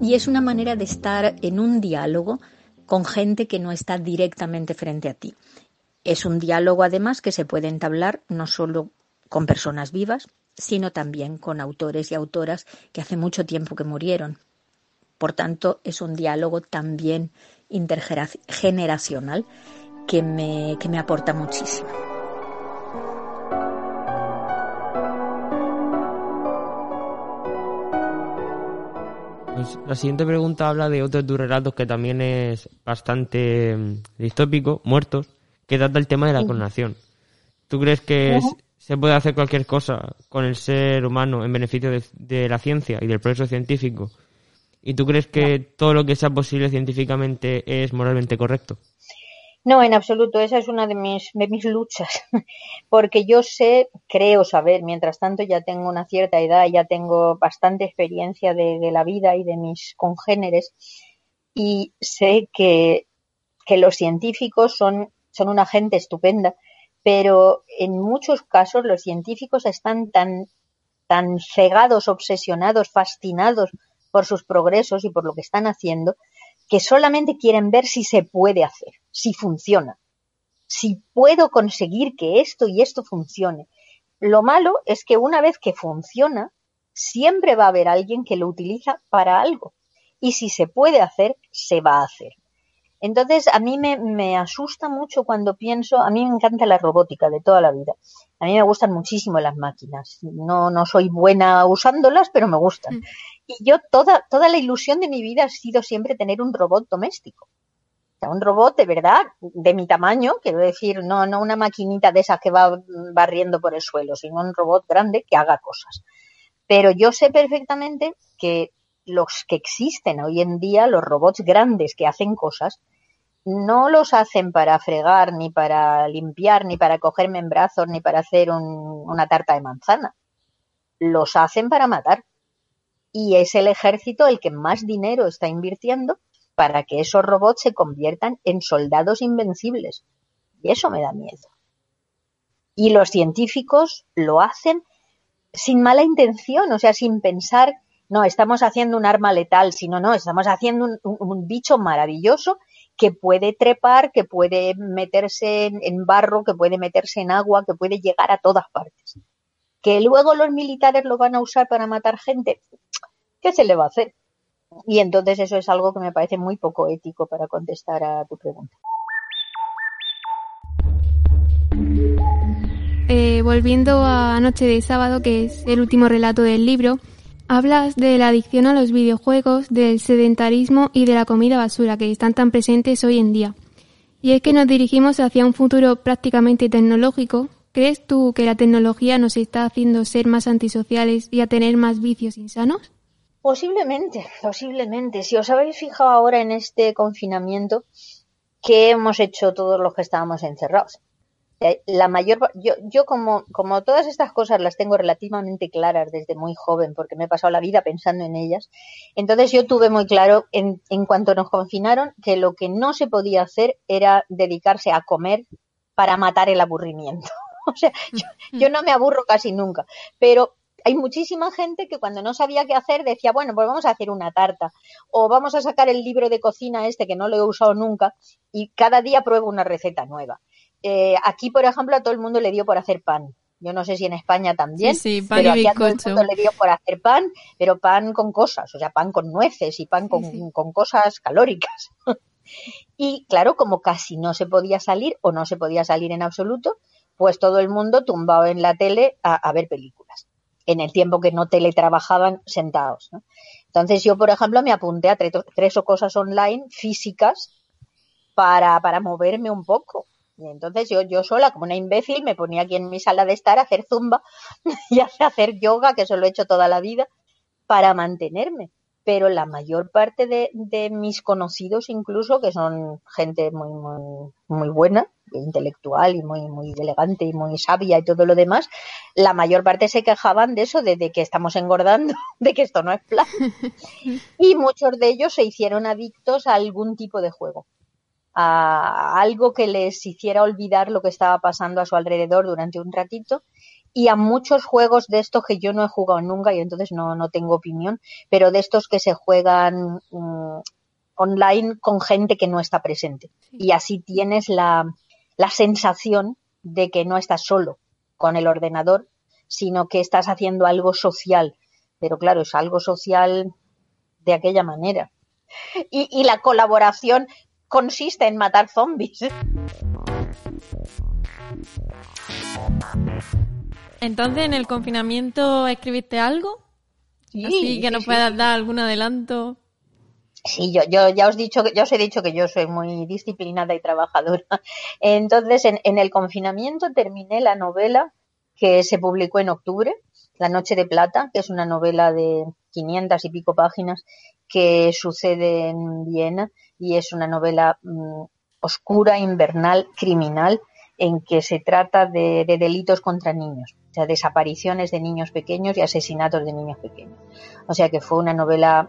Y es una manera de estar en un diálogo con gente que no está directamente frente a ti. Es un diálogo además que se puede entablar no solo con personas vivas, sino también con autores y autoras que hace mucho tiempo que murieron. Por tanto, es un diálogo también intergeneracional que me, que me aporta muchísimo. Pues la siguiente pregunta habla de otro de tus relatos que también es bastante mm, distópico, Muertos, que trata el tema de la clonación. ¿Tú crees que se puede hacer cualquier cosa con el ser humano en beneficio de la ciencia y del progreso científico ¿Y tú crees que todo lo que sea posible científicamente es moralmente correcto? No, en absoluto. Esa es una de mis, de mis luchas. Porque yo sé, creo saber, mientras tanto ya tengo una cierta edad, ya tengo bastante experiencia de, de la vida y de mis congéneres, y sé que, que los científicos son, son una gente estupenda, pero en muchos casos los científicos están tan, tan cegados, obsesionados, fascinados por sus progresos y por lo que están haciendo, que solamente quieren ver si se puede hacer, si funciona, si puedo conseguir que esto y esto funcione. Lo malo es que una vez que funciona, siempre va a haber alguien que lo utiliza para algo. Y si se puede hacer, se va a hacer. Entonces, a mí me, me, asusta mucho cuando pienso, a mí me encanta la robótica de toda la vida. A mí me gustan muchísimo las máquinas. No, no soy buena usándolas, pero me gustan. Y yo toda, toda la ilusión de mi vida ha sido siempre tener un robot doméstico. O sea, un robot de verdad, de mi tamaño, quiero decir, no, no una maquinita de esas que va barriendo por el suelo, sino un robot grande que haga cosas. Pero yo sé perfectamente que los que existen hoy en día, los robots grandes que hacen cosas, no los hacen para fregar, ni para limpiar, ni para cogerme en brazos, ni para hacer una tarta de manzana. Los hacen para matar. Y es el ejército el que más dinero está invirtiendo para que esos robots se conviertan en soldados invencibles. Y eso me da miedo. Y los científicos lo hacen sin mala intención, o sea, sin pensar, no, estamos haciendo un arma letal, sino no, estamos haciendo un bicho maravilloso que puede trepar, que puede meterse en, barro, que puede meterse en agua, que puede llegar a todas partes. Que luego los militares lo van a usar para matar gente, ¿qué se le va a hacer? Y entonces eso es algo que me parece muy poco ético para contestar a tu pregunta. Eh, volviendo a Noche de Sábado, que es el último relato del libro, Hablas de la adicción a los videojuegos, del sedentarismo y de la comida basura que están tan presentes hoy en día. Y es que nos dirigimos hacia un futuro prácticamente tecnológico. ¿Crees tú que la tecnología nos está haciendo ser más antisociales y a tener más vicios insanos? Posiblemente, posiblemente. Si os habéis fijado ahora en este confinamiento, ¿qué hemos hecho todos los que estábamos encerrados? Eh, la mayor yo, yo como, como todas estas cosas las tengo relativamente claras desde muy joven porque me he pasado la vida pensando en ellas entonces yo tuve muy claro en, en cuanto nos confinaron que lo que no se podía hacer era dedicarse a comer para matar el aburrimiento o sea yo, yo no me aburro casi nunca pero hay muchísima gente que cuando no sabía qué hacer decía, bueno, pues vamos a hacer una tarta o vamos a sacar el libro de cocina este que no lo he usado nunca y cada día pruebo una receta nueva. Eh, aquí, por ejemplo, a todo el mundo le dio por hacer pan. Yo no sé si en España también, Sí, sí, pan pero aquí a todo el mundo le dio por hacer pan, pero pan con cosas, o sea, pan con nueces y pan con, con cosas calóricas. y claro, como casi no se podía salir o no se podía salir en absoluto, pues todo el mundo tumbado en la tele a, a ver películas, en el tiempo que no teletrabajaban sentados. ¿no? Entonces yo, por ejemplo, me apunté a tre- tres o cosas online físicas para, para moverme un poco. Y entonces yo, yo sola, como una imbécil, me ponía aquí en mi sala de estar a hacer zumba y a hacer yoga, que eso lo he hecho toda la vida, para mantenerme. Pero la mayor parte de, de mis conocidos, incluso, que son gente muy, muy, muy buena, intelectual y muy, muy elegante y muy sabia y todo lo demás, la mayor parte se quejaban de eso, de, de que estamos engordando, de que esto no es plan. Y muchos de ellos se hicieron adictos a algún tipo de juego a algo que les hiciera olvidar lo que estaba pasando a su alrededor durante un ratito y a muchos juegos de estos que yo no he jugado nunca y entonces no, no tengo opinión, pero de estos que se juegan mm, online con gente que no está presente. Y así tienes la, la sensación de que no estás solo con el ordenador, sino que estás haciendo algo social. Pero claro, es algo social de aquella manera. Y, y la colaboración consiste en matar zombies. Entonces, en el confinamiento, ¿escribiste algo? Sí, Así que sí, nos sí, puedas sí. dar algún adelanto. Sí, yo, yo ya os dicho ya os he dicho que yo soy muy disciplinada y trabajadora. Entonces, en, en el confinamiento terminé la novela que se publicó en octubre, La Noche de Plata, que es una novela de 500 y pico páginas que sucede en Viena y es una novela mm, oscura, invernal, criminal, en que se trata de, de delitos contra niños, o sea, desapariciones de niños pequeños y asesinatos de niños pequeños. O sea que fue una novela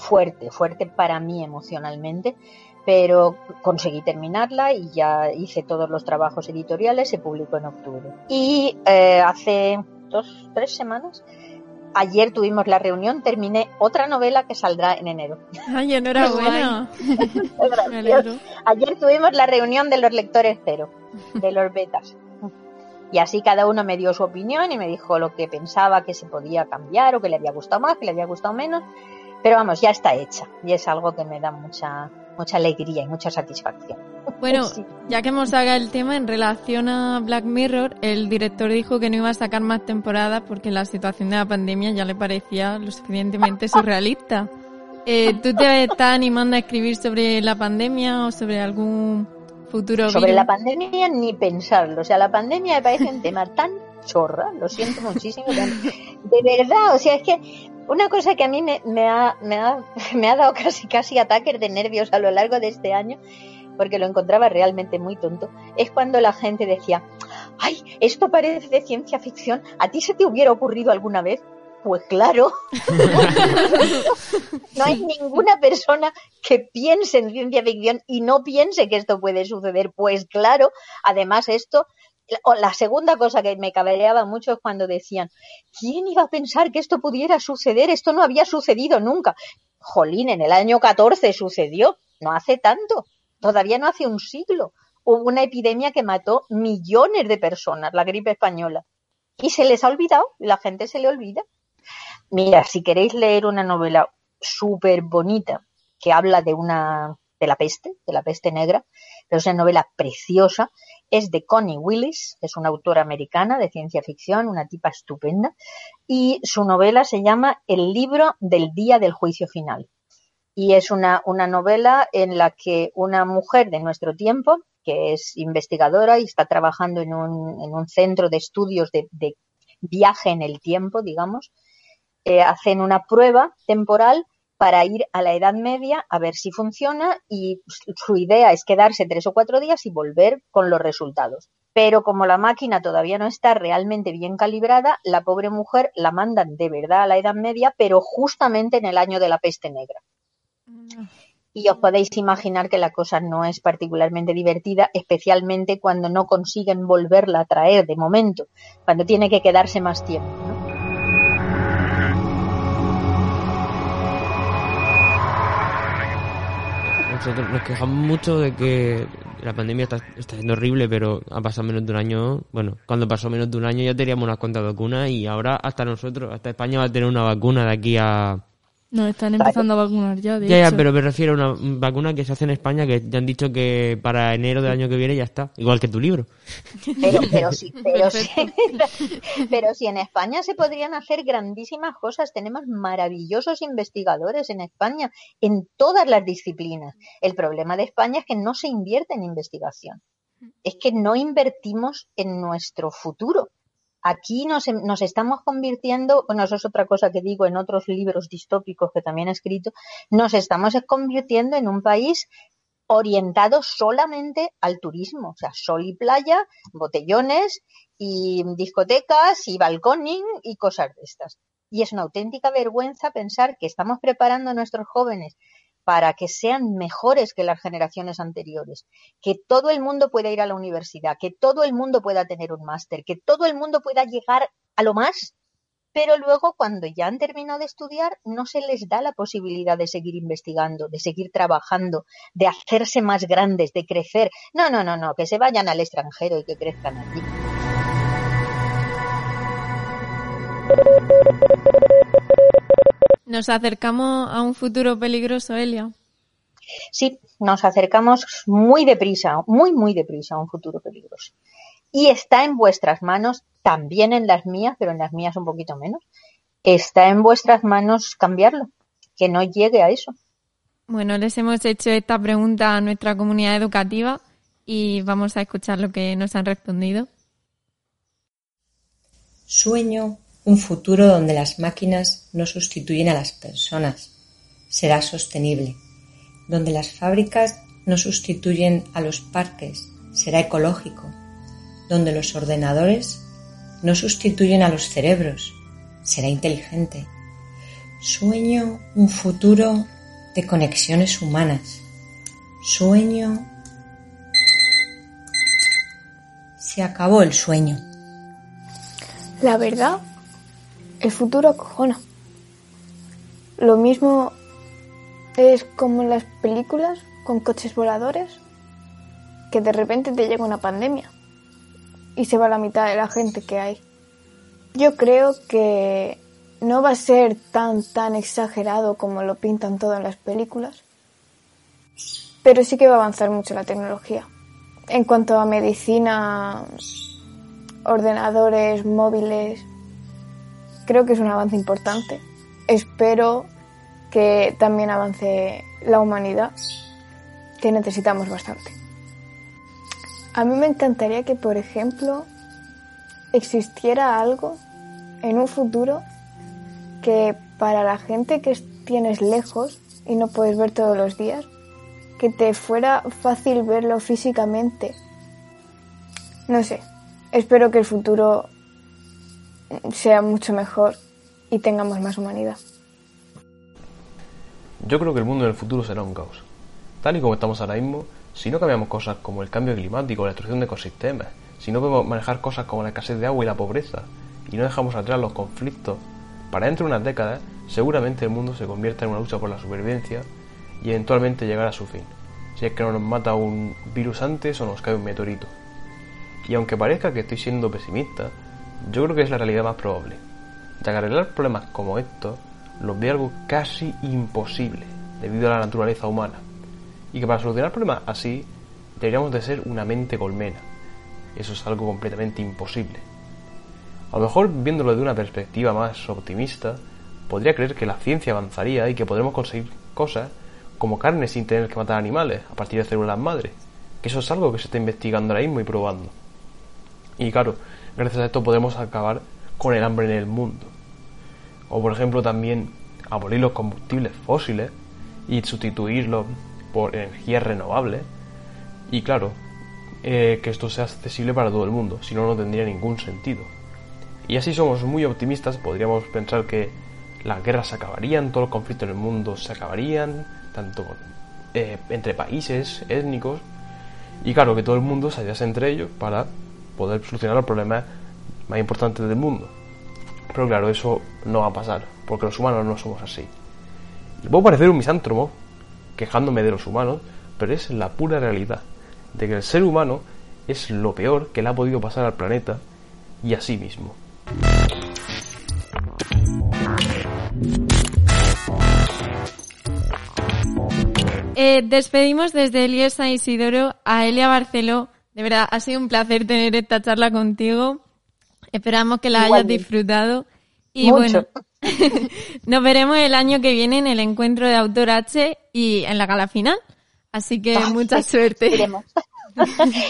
fuerte, fuerte para mí emocionalmente, pero conseguí terminarla y ya hice todos los trabajos editoriales, se publicó en octubre. Y eh, hace dos, tres semanas, ayer tuvimos la reunión, terminé otra novela que saldrá en enero. Ay, enhorabuena. Ayer tuvimos la reunión de los lectores cero, de los betas. Y así cada uno me dio su opinión y me dijo lo que pensaba que se podía cambiar o que le había gustado más, que le había gustado menos. Pero vamos, ya está hecha y es algo que me da mucha, mucha alegría y mucha satisfacción. Bueno, Sí. ya que hemos sacado el tema en relación a Black Mirror, el director dijo que no iba a sacar más temporadas porque la situación de la pandemia ya le parecía lo suficientemente surrealista. Eh, ¿Tú te estás animando a escribir sobre la pandemia o sobre algún futuro Sobre virus? la pandemia ni pensarlo. O sea, la pandemia me parece un tema tan chorra, lo siento muchísimo. De verdad, o sea, es que una cosa que a mí me, me ha, me, ha, me ha dado casi casi ataques de nervios a lo largo de este año, porque lo encontraba realmente muy tonto, es cuando la gente decía, ay, esto parece de ciencia ficción, ¿a ti se te hubiera ocurrido alguna vez? Pues claro. no hay ninguna persona que piense en ciencia ficción y no piense que esto puede suceder. Pues claro, además esto, la segunda cosa que me cabreaba mucho es cuando decían, ¿quién iba a pensar que esto pudiera suceder? Esto no había sucedido nunca. Jolín, en el año 14 sucedió, no hace tanto, todavía no hace un siglo. Hubo una epidemia que mató millones de personas, la gripe española. Y se les ha olvidado, la gente se le olvida. Mira, si queréis leer una novela súper bonita que habla de una de la peste, de la peste negra, pero es una novela preciosa, es de Connie Willis, es una autora americana de ciencia ficción, una tipa estupenda, y su novela se llama El libro del día del juicio final. Y es una, una novela en la que una mujer de nuestro tiempo, que es investigadora y está trabajando en un, en un centro de estudios de, de viaje en el tiempo, digamos, eh, hacen una prueba temporal para ir a la Edad Media a ver si funciona y su idea es quedarse tres o cuatro días y volver con los resultados. Pero como la máquina todavía no está realmente bien calibrada, la pobre mujer la mandan de verdad a la Edad Media, pero justamente en el año de la peste negra. Y os podéis imaginar que la cosa no es particularmente divertida, especialmente cuando no consiguen volverla a traer de momento, cuando tiene que quedarse más tiempo. Nosotros nos quejamos mucho de que la pandemia está, está siendo horrible, pero ha pasado menos de un año. Bueno, cuando pasó menos de un año ya teníamos unas cuantas vacunas y ahora hasta nosotros, hasta España va a tener una vacuna de aquí a. Nos están empezando a vacunar ya, de Ya, ya, hecho. pero me refiero a una vacuna que se hace en España que ya han dicho que para enero del año que viene ya está. Igual que tu libro. Pero, pero sí, pero sí, pero sí, en España se podrían hacer grandísimas cosas. Tenemos maravillosos investigadores en España en todas las disciplinas. El problema de España es que no se invierte en investigación. Es que no invertimos en nuestro futuro. Aquí nos, nos estamos convirtiendo, bueno, eso es otra cosa que digo en otros libros distópicos que también he escrito, nos estamos convirtiendo en un país orientado solamente al turismo, o sea, sol y playa, botellones y discotecas y balconing y cosas de estas. Y es una auténtica vergüenza pensar que estamos preparando a nuestros jóvenes para que sean mejores que las generaciones anteriores, que todo el mundo pueda ir a la universidad, que todo el mundo pueda tener un máster, que todo el mundo pueda llegar a lo más, pero luego cuando ya han terminado de estudiar no se les da la posibilidad de seguir investigando, de seguir trabajando, de hacerse más grandes, de crecer. No, no, no, no, que se vayan al extranjero y que crezcan allí. Nos acercamos a un futuro peligroso, Elia. Sí, nos acercamos muy deprisa, muy, muy deprisa a un futuro peligroso. Y está en vuestras manos, también en las mías, pero en las mías un poquito menos, está en vuestras manos cambiarlo, que no llegue a eso. Bueno, les hemos hecho esta pregunta a nuestra comunidad educativa y vamos a escuchar lo que nos han respondido. Sueño un futuro donde las máquinas no sustituyen a las personas. Será sostenible. Donde las fábricas no sustituyen a los parques. Será ecológico. Donde los ordenadores no sustituyen a los cerebros. Será inteligente. Sueño un futuro de conexiones humanas. Sueño... Se acabó el sueño. La verdad, el futuro acojona. Lo mismo es como en las películas con coches voladores, que de repente te llega una pandemia y se va la mitad de la gente que hay. Yo creo que no va a ser tan tan exagerado como lo pintan todo en las películas, pero sí que va a avanzar mucho la tecnología. En cuanto a medicina, ordenadores, móviles, creo que es un avance importante. Espero que también avance la humanidad, que necesitamos bastante. A mí me encantaría que, por ejemplo, existiera algo en un futuro que para la gente que tienes lejos y no puedes ver todos los días, que te fuera fácil verlo físicamente. No sé, espero que el futuro sea mucho mejor y tengamos más humanidad. Yo creo que el mundo en el futuro será un caos. Tal y como estamos ahora mismo, si no cambiamos cosas como el cambio climático, la destrucción de ecosistemas, si no podemos manejar cosas como la escasez de agua y la pobreza, y no dejamos atrás los conflictos, para dentro de unas décadas, seguramente el mundo se convierta en una lucha por la supervivencia y eventualmente llegar a su fin, si es que no nos mata un virus antes o nos cae un meteorito. Y aunque parezca que estoy siendo pesimista, yo creo que es la realidad más probable, ya que arreglar problemas como estos los ve algo casi imposible debido a la naturaleza humana, y que para solucionar problemas así deberíamos de ser una mente colmena. Eso es algo completamente imposible. A lo mejor viéndolo de una perspectiva más optimista, podría creer que la ciencia avanzaría y que podremos conseguir cosas como carne sin tener que matar animales a partir de células madre, que eso es algo que se está investigando ahora mismo y probando. Y claro, gracias a esto podemos acabar con el hambre en el mundo. O por ejemplo también abolir los combustibles fósiles y sustituirlos por energías renovables. Y claro, eh, que esto sea accesible para todo el mundo, si no, no tendría ningún sentido. Y así somos muy optimistas, podríamos pensar que las guerras se acabarían, todos los conflictos en el mundo se acabarían, tanto eh, entre países, étnicos, y claro, que todo el mundo se ayudase entre ellos para poder solucionar los problemas más importantes del mundo. Pero claro, eso no va a pasar, porque los humanos no somos así. Y puedo parecer un misántropo, quejándome de los humanos, pero es la pura realidad de que el ser humano es lo peor que le ha podido pasar al planeta y a sí mismo. Eh, despedimos desde Elías San Isidoro a Elia Barceló. De verdad, ha sido un placer tener esta charla contigo. Esperamos que la hayas disfrutado. Y Mucho. bueno, nos veremos el año que viene en el encuentro de Autor H y en la gala final. Así que mucha suerte. Esperemos.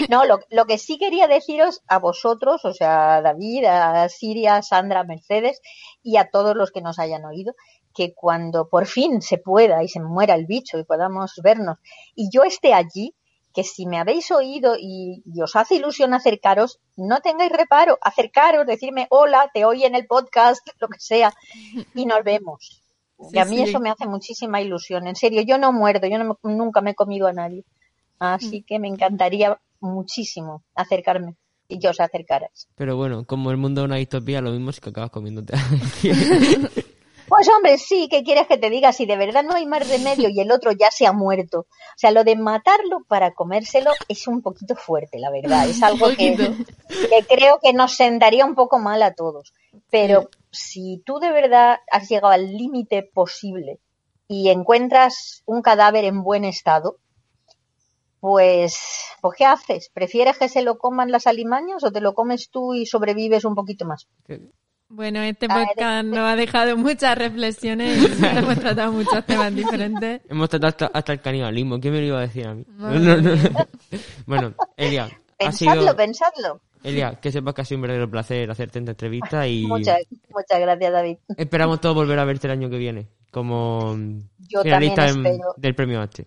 No, lo, lo que sí quería deciros a vosotros, o sea, a David, a Siria, a Sandra, a Mercedes y a todos los que nos hayan oído, que cuando por fin se pueda y se muera el bicho y podamos vernos y yo esté allí, que si me habéis oído y, y os hace ilusión acercaros, no tengáis reparo, acercaros, decirme hola, te oí en el podcast, lo que sea, y nos vemos. Sí, y a mí sí. eso me hace muchísima ilusión. En serio, yo no muerdo, yo no me- nunca me he comido a nadie. Mm. Así que me encantaría muchísimo acercarme y yo os acercarais. Pero bueno, como el mundo es una distopía, lo mismo es que acabas comiéndote. Pues hombre, sí, ¿qué quieres que te diga? Si de verdad no hay más remedio y el otro ya se ha muerto. O sea, lo de matarlo para comérselo es un poquito fuerte, la verdad. Es algo que, que creo que nos sentaría un poco mal a todos. Pero si tú de verdad has llegado al límite posible y encuentras un cadáver en buen estado, pues, pues ¿qué haces? ¿Prefieres que se lo coman las alimañas o te lo comes tú y sobrevives un poquito más? Bueno, este podcast nos ha dejado muchas reflexiones y hemos tratado muchos temas diferentes. Hemos tratado hasta, hasta el canibalismo. ¿Qué me lo iba a decir a mí? No, no, no. Bueno, Elia, ha Pensadlo, sido... pensadlo. Elia, que sepas que ha sido un verdadero placer hacerte esta entrevista y Muchas, muchas gracias, David. esperamos todos volver a verte el año que viene como Yo finalista en- del premio H.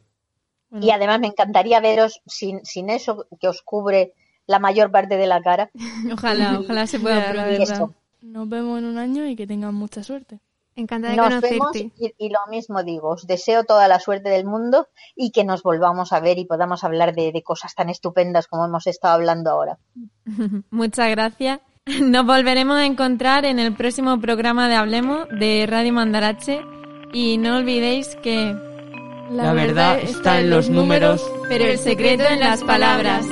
Y además me encantaría veros sin, sin eso que os cubre la mayor parte de la cara. Ojalá, ojalá se pueda probar. Nos vemos en un año y que tengan mucha suerte. Encantada de Nos conocerte. vemos y, y lo mismo digo, os deseo toda la suerte del mundo y que nos volvamos a ver y podamos hablar de, de cosas tan estupendas como hemos estado hablando ahora. Muchas gracias. Nos volveremos a encontrar en el próximo programa de Hablemos de Radio Mandarache y no olvidéis que La verdad está en los números, pero el secreto en las palabras.